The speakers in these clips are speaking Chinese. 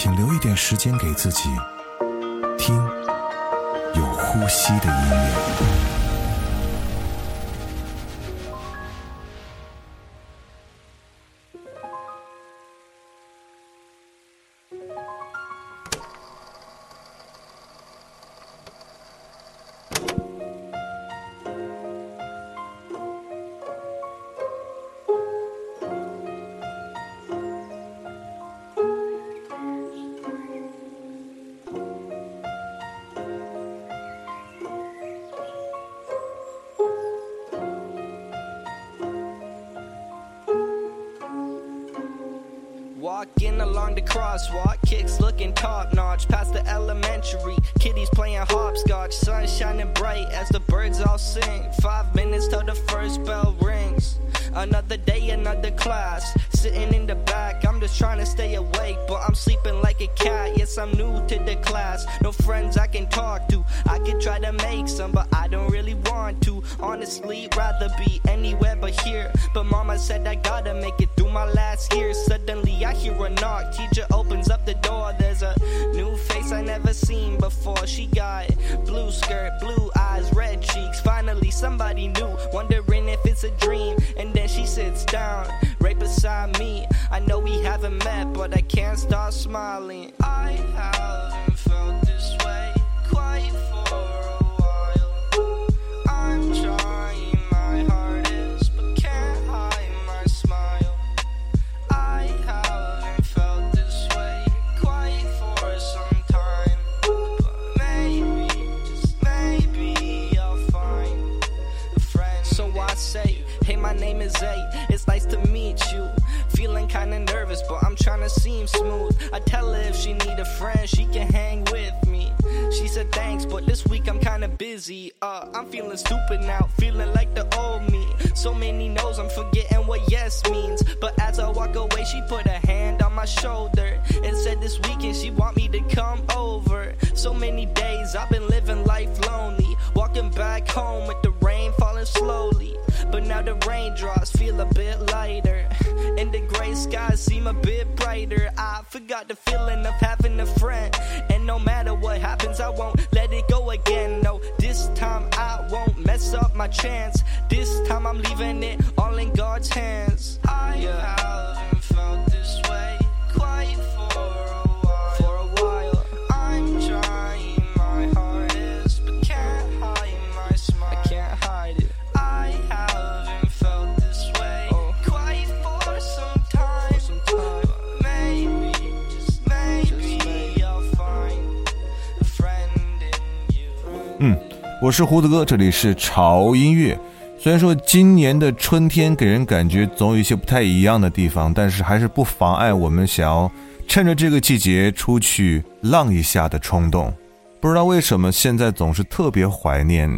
请留一点时间给自己，听有呼吸的音乐。Walking along the crosswalk, kicks looking top notch. Past the elementary, kiddies playing hopscotch. Sun shining bright as the birds all sing. Five minutes till the first bell rings. Another day, another class. Sitting in the back, I'm just trying to stay awake, but I'm sleeping like a cat. Yes, I'm new to the class. No friends I can talk to. I could try to make some, but I don't really want to. Honestly, rather be anywhere but here. But mama said I gotta make it through my last year. Suddenly, I hear a knock. Teacher opens up the door. There's a new face I never seen before. She got blue skirt, blue eyes, red cheeks. Finally, somebody new. Wondering if it's a dream. And then she sits down right beside me. I know we haven't met, but I can't stop smiling. I haven't felt this way quite for a while. I'm trying my hardest, my name is A. It's nice to meet you. Feeling kinda nervous, but I'm trying to seem smooth. I tell her if she need a friend, she can hang with me. She said thanks, but this week I'm kinda busy. Uh, I'm feeling stupid now, feeling like the old me. So many no's, I'm forgetting what yes means. But as I walk away, she put a hand on my shoulder and said this weekend she want me to come over. So many days I've been living life lonely, walking back home with the rain falling slowly. But now the raindrops feel a bit lighter, and the gray skies seem a bit brighter. I forgot the feeling of having a friend, and no matter what happens, I won't let it go again. No, this time I won't mess up my chance. This time I'm leaving it all in God's hands. I haven't felt this way quite for 我是胡子哥，这里是潮音乐。虽然说今年的春天给人感觉总有一些不太一样的地方，但是还是不妨碍我们想要趁着这个季节出去浪一下的冲动。不知道为什么现在总是特别怀念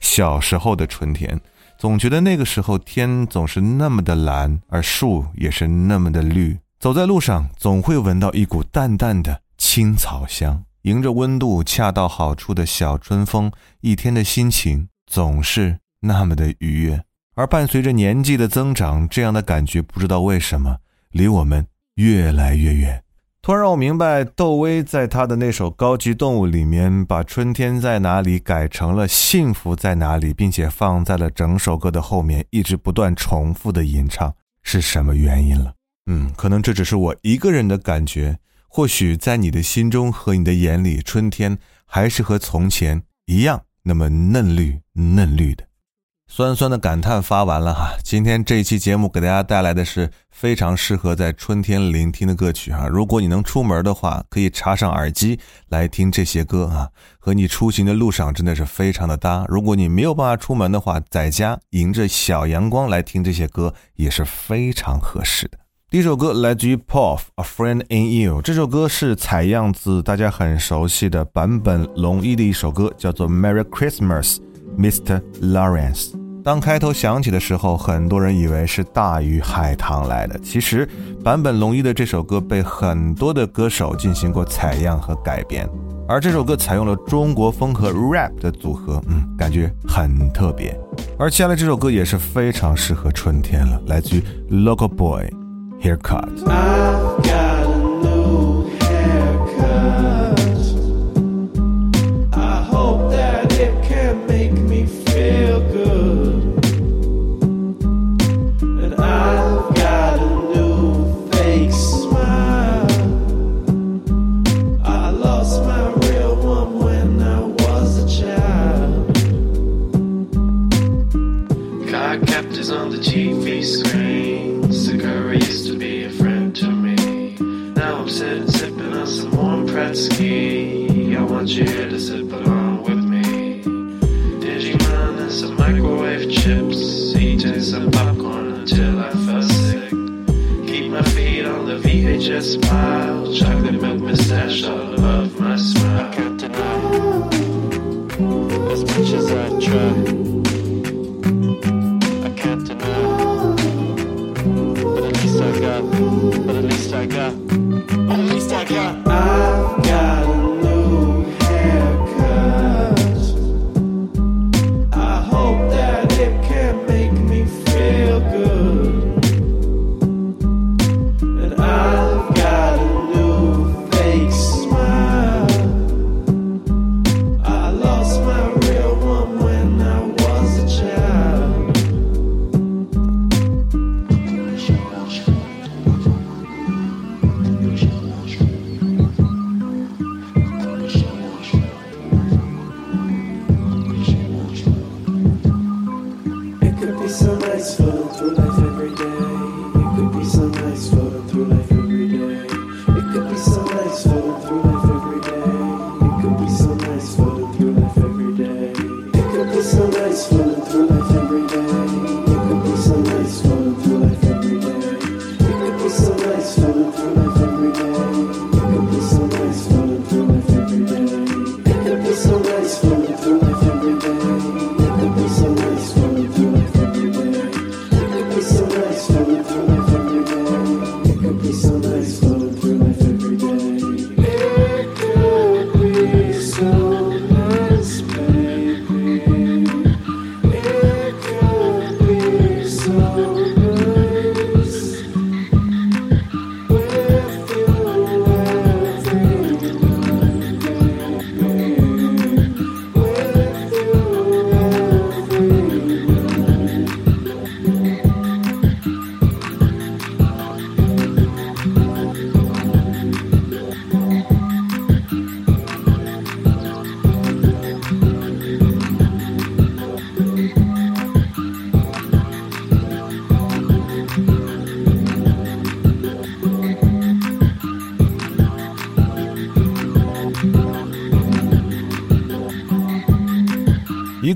小时候的春天，总觉得那个时候天总是那么的蓝，而树也是那么的绿。走在路上总会闻到一股淡淡的青草香，迎着温度恰到好处的小春风，一天的心情总是那么的愉悦。而伴随着年纪的增长，这样的感觉不知道为什么离我们越来越远。突然让我明白，窦唯在他的那首《高级动物》里面，把“春天在哪里”改成了“幸福在哪里”，并且放在了整首歌的后面，一直不断重复的吟唱，是什么原因了？嗯，可能这只是我一个人的感觉。或许在你的心中和你的眼里，春天还是和从前一样那么嫩绿嫩绿的。酸酸的感叹发完了哈，今天这一期节目给大家带来的是非常适合在春天聆听的歌曲哈。如果你能出门的话，可以插上耳机来听这些歌啊，和你出行的路上真的是非常的搭。如果你没有办法出门的话，在家迎着小阳光来听这些歌也是非常合适的。第一首歌来自于 Puff，《A Friend in You》。这首歌是采样自大家很熟悉的坂本龙一的一首歌，叫做《Merry Christmas, Mr. Lawrence》。当开头响起的时候，很多人以为是大鱼海棠来的。其实，坂本龙一的这首歌被很多的歌手进行过采样和改编，而这首歌采用了中国风和 rap 的组合，嗯，感觉很特别。而接下来这首歌也是非常适合春天了，来自于 Local Boy。Haircut.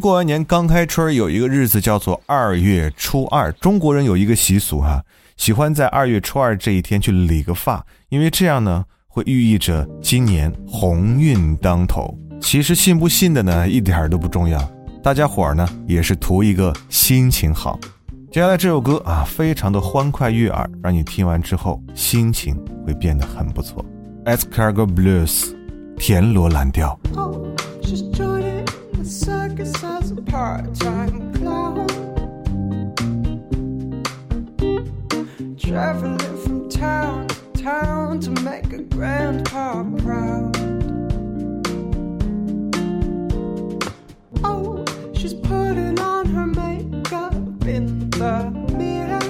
过完年刚开春，有一个日子叫做二月初二。中国人有一个习俗哈、喜欢在二月初二这一天去理个发，因为这样呢会寓意着今年鸿运当头。其实信不信的呢，一点儿都不重要，大家伙儿呢也是图一个心情好。接下来这首歌啊，非常的欢快悦耳，让你听完之后心情会变得很不错。e s c a r g o Blues，田螺蓝调。Part-time clown. Traveling from town to town to make a grandpa proud. Oh, she's putting on her makeup in the mirror.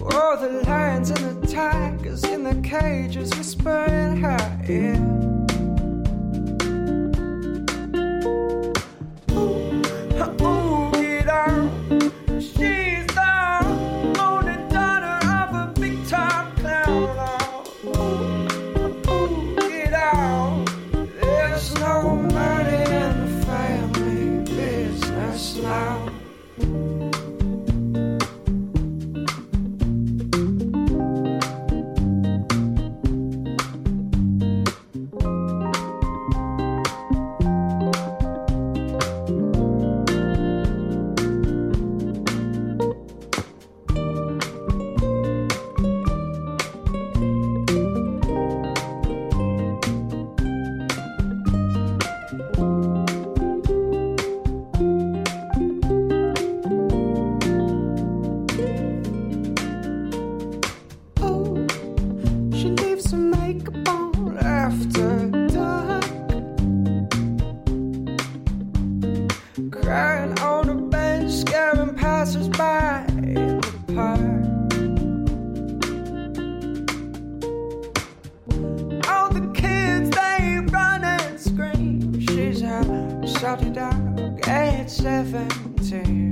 Oh, the lions and the tigers in the cages whisper in her ear. dropped a dog at 17.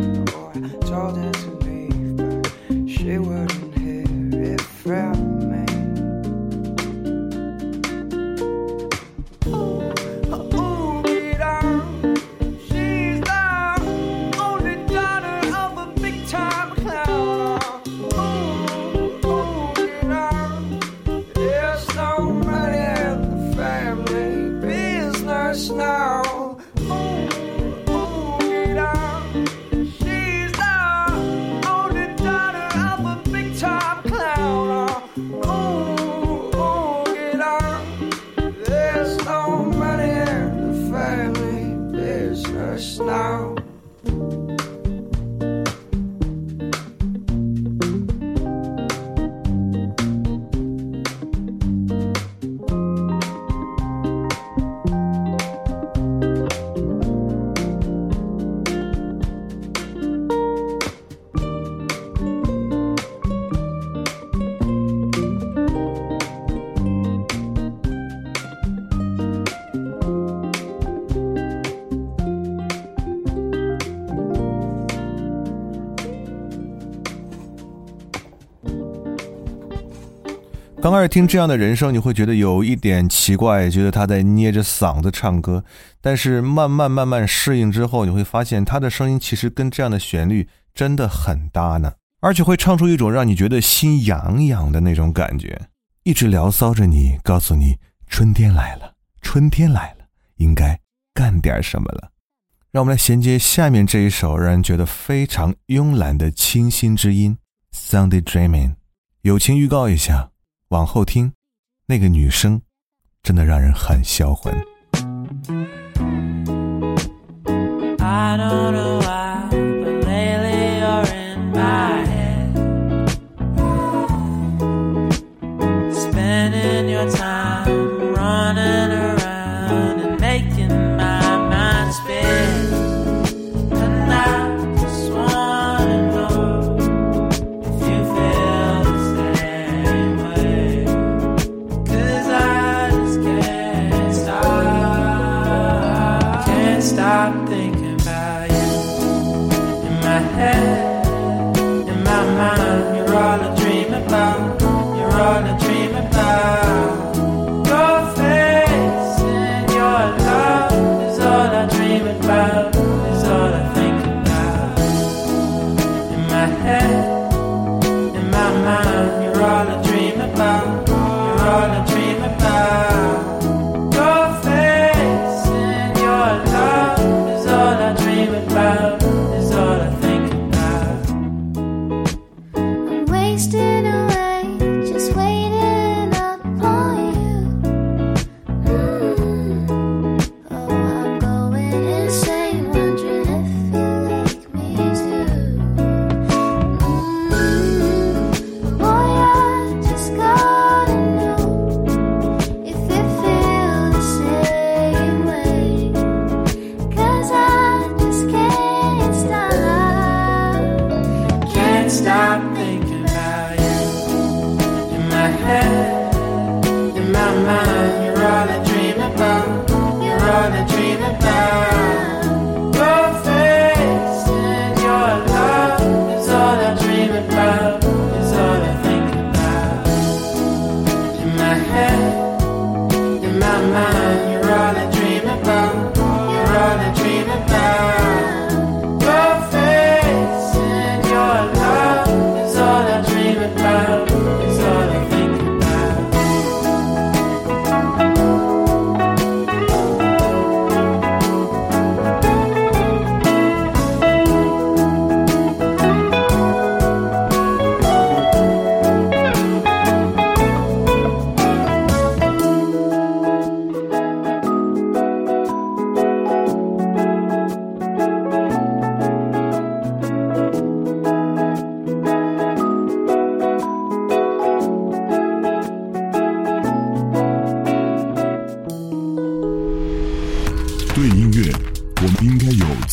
听这样的人声，你会觉得有一点奇怪，觉得他在捏着嗓子唱歌。但是慢慢慢慢适应之后，你会发现他的声音其实跟这样的旋律真的很搭呢，而且会唱出一种让你觉得心痒痒的那种感觉，一直聊骚着你，告诉你春天来了，春天来了，应该干点什么了。让我们来衔接下面这一首让人觉得非常慵懒的清新之音《Sunday Dreaming》。友情预告一下。往后听，那个女生真的让人很销魂。I don't know why, trying to dream.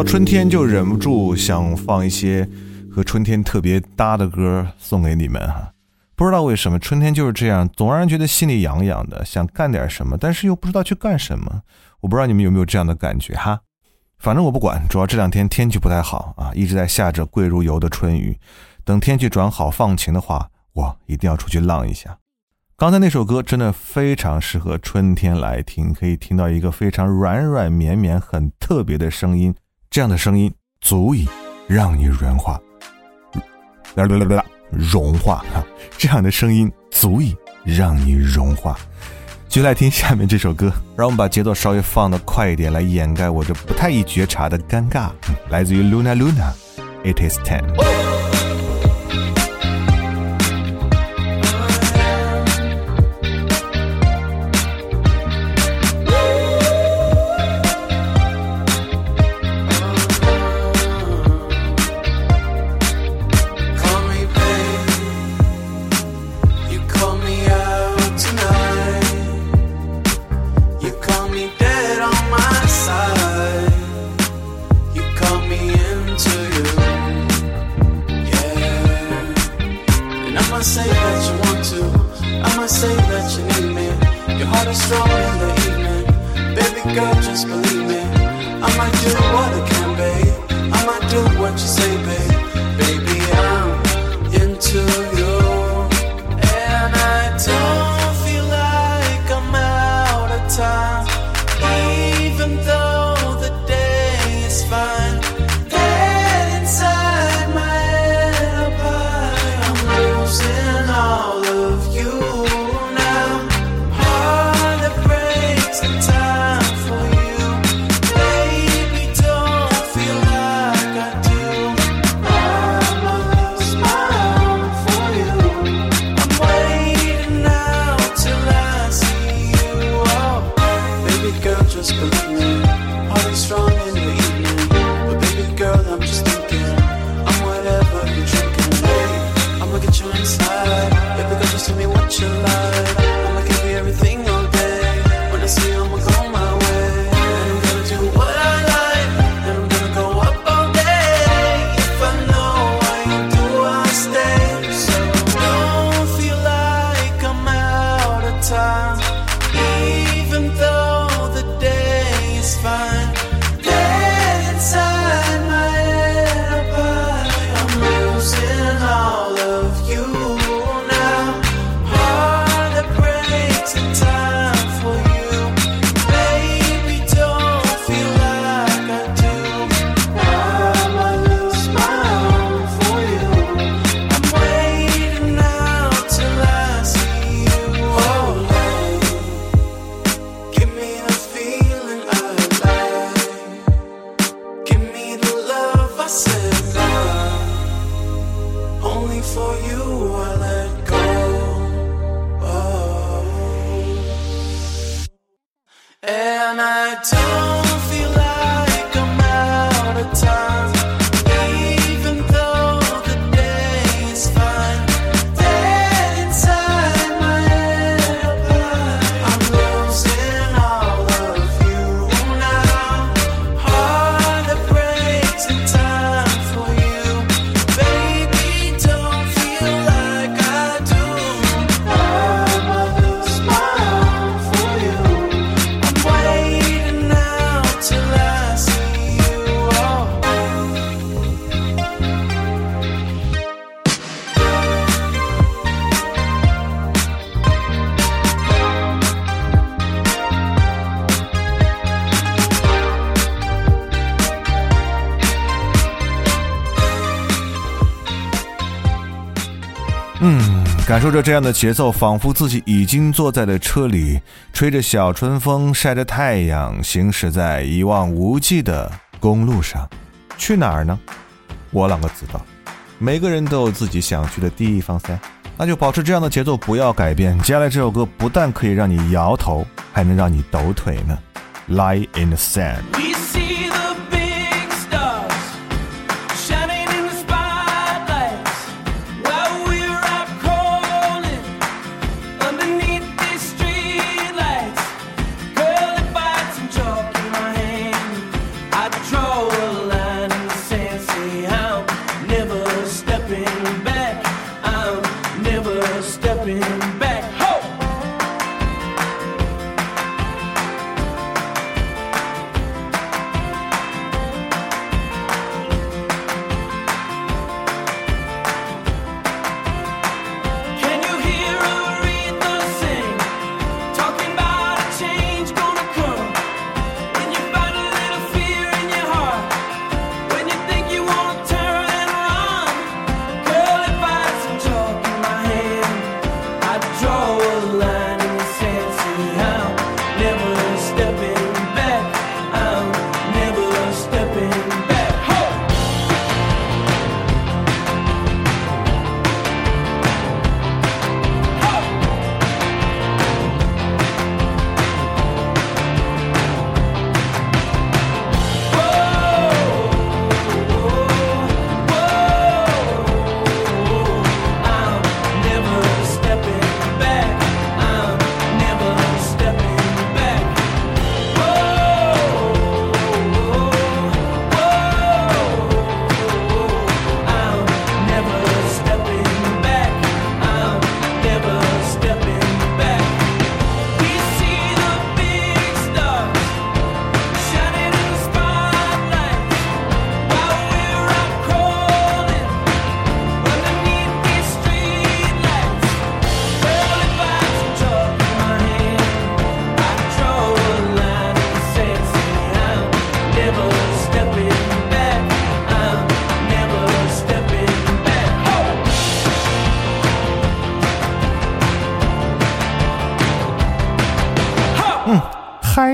到春天就忍不住想放一些和春天特别搭的歌送给你们哈。不知道为什么春天就是这样，总让人觉得心里痒痒的，想干点什么，但是又不知道去干什么。我不知道你们有没有这样的感觉哈。反正我不管，主要这两天天气不太好啊，一直在下着贵如油的春雨。等天气转好放晴的话，我一定要出去浪一下。刚才那首歌真的非常适合春天来听，可以听到一个非常软软绵绵、很特别的声音，这样的声音足以让你融化，啦啦啦啦啦，融化哈，这样的声音足以让你融化。就来听下面这首歌，让我们把节奏稍微放得快一点，来掩盖我这不太易觉察的尴尬。来自于 Luna Luna，It is ten。这样的节奏，仿佛自己已经坐在了车里，吹着小春风，晒着太阳，行驶在一望无际的公路上。去哪儿呢？我啷个知道？每个人都有自己想去的地方噻。那就保持这样的节奏，不要改变。接下来这首歌不但可以让你摇头，还能让你抖腿呢。Lie in the sand。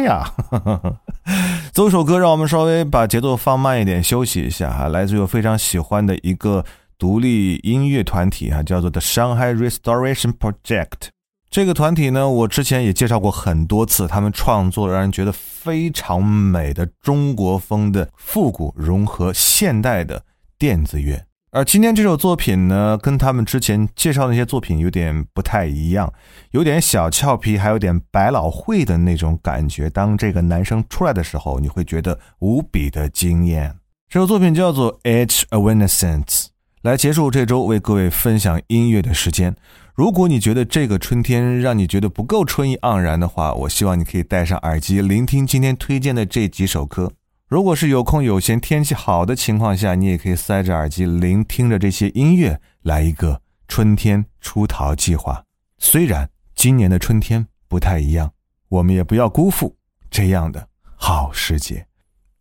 呀！走首歌，让我们稍微把节奏放慢一点，休息一下哈。来自于我非常喜欢的一个独立音乐团体哈，叫做 The Shanghai Restoration Project。这个团体呢，我之前也介绍过很多次，他们创作让人觉得非常美的中国风的复古融合现代的电子乐。而今天这首作品呢，跟他们之前介绍的那些作品有点不太一样，有点小俏皮，还有点百老汇的那种感觉。当这个男生出来的时候，你会觉得无比的惊艳。这首作品叫做《Edge of Innocence》，来结束这周为各位分享音乐的时间。如果你觉得这个春天让你觉得不够春意盎然的话，我希望你可以戴上耳机聆听今天推荐的这几首歌。如果是有空有闲、天气好的情况下，你也可以塞着耳机聆听着这些音乐，来一个春天出逃计划。虽然今年的春天不太一样，我们也不要辜负这样的好时节。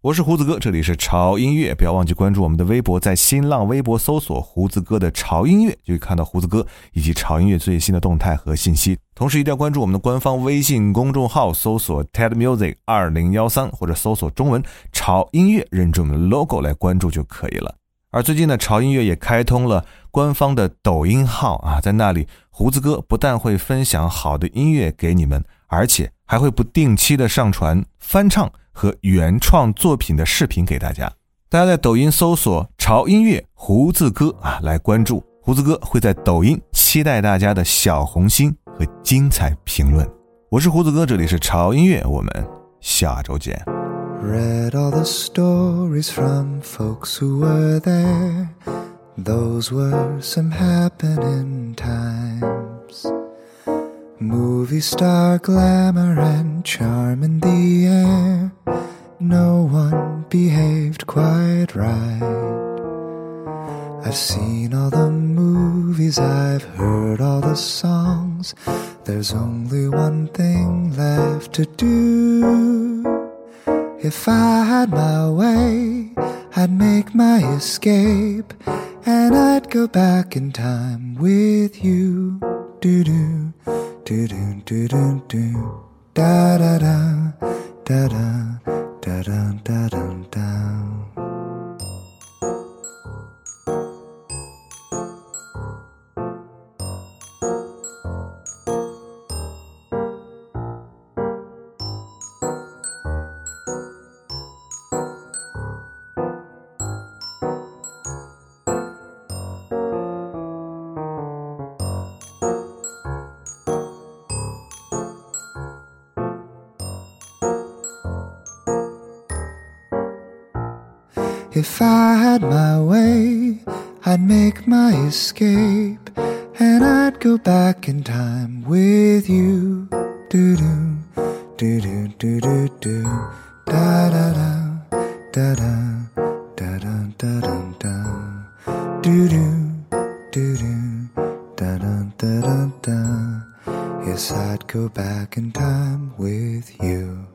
我是胡子哥，这里是潮音乐，不要忘记关注我们的微博，在新浪微博搜索“胡子哥的潮音乐”，就可以看到胡子哥以及潮音乐最新的动态和信息。同时，一定要关注我们的官方微信公众号，搜索 “TED Music 二零幺三”或者搜索中文“潮音乐”，认准我们的 logo 来关注就可以了。而最近呢，潮音乐也开通了官方的抖音号啊，在那里，胡子哥不但会分享好的音乐给你们，而且还会不定期的上传翻唱和原创作品的视频给大家。大家在抖音搜索“潮音乐胡子哥”啊，来关注胡子哥会在抖音期待大家的小红心和精彩评论。我是胡子哥，这里是潮音乐，我们下周见。Read all the stories from folks who were there. Those were some happening times. Movie star glamour and charm in the air. No one behaved quite right. I've seen all the movies, I've heard all the songs. There's only one thing left to do. If I had my way, I'd make my escape and I'd go back in time with you. Do do do do do do do da da da da da da da da da da. Had my way, I'd make my escape, and I'd go back in time with you. Do do do do do do do da da da da da da da da da da do do do do da da da da da. Yes, I'd go back in time with you.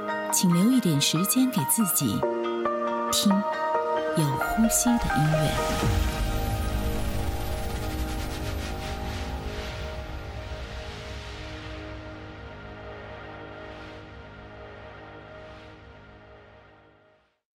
请留一点时间给自己，听有呼吸的音乐。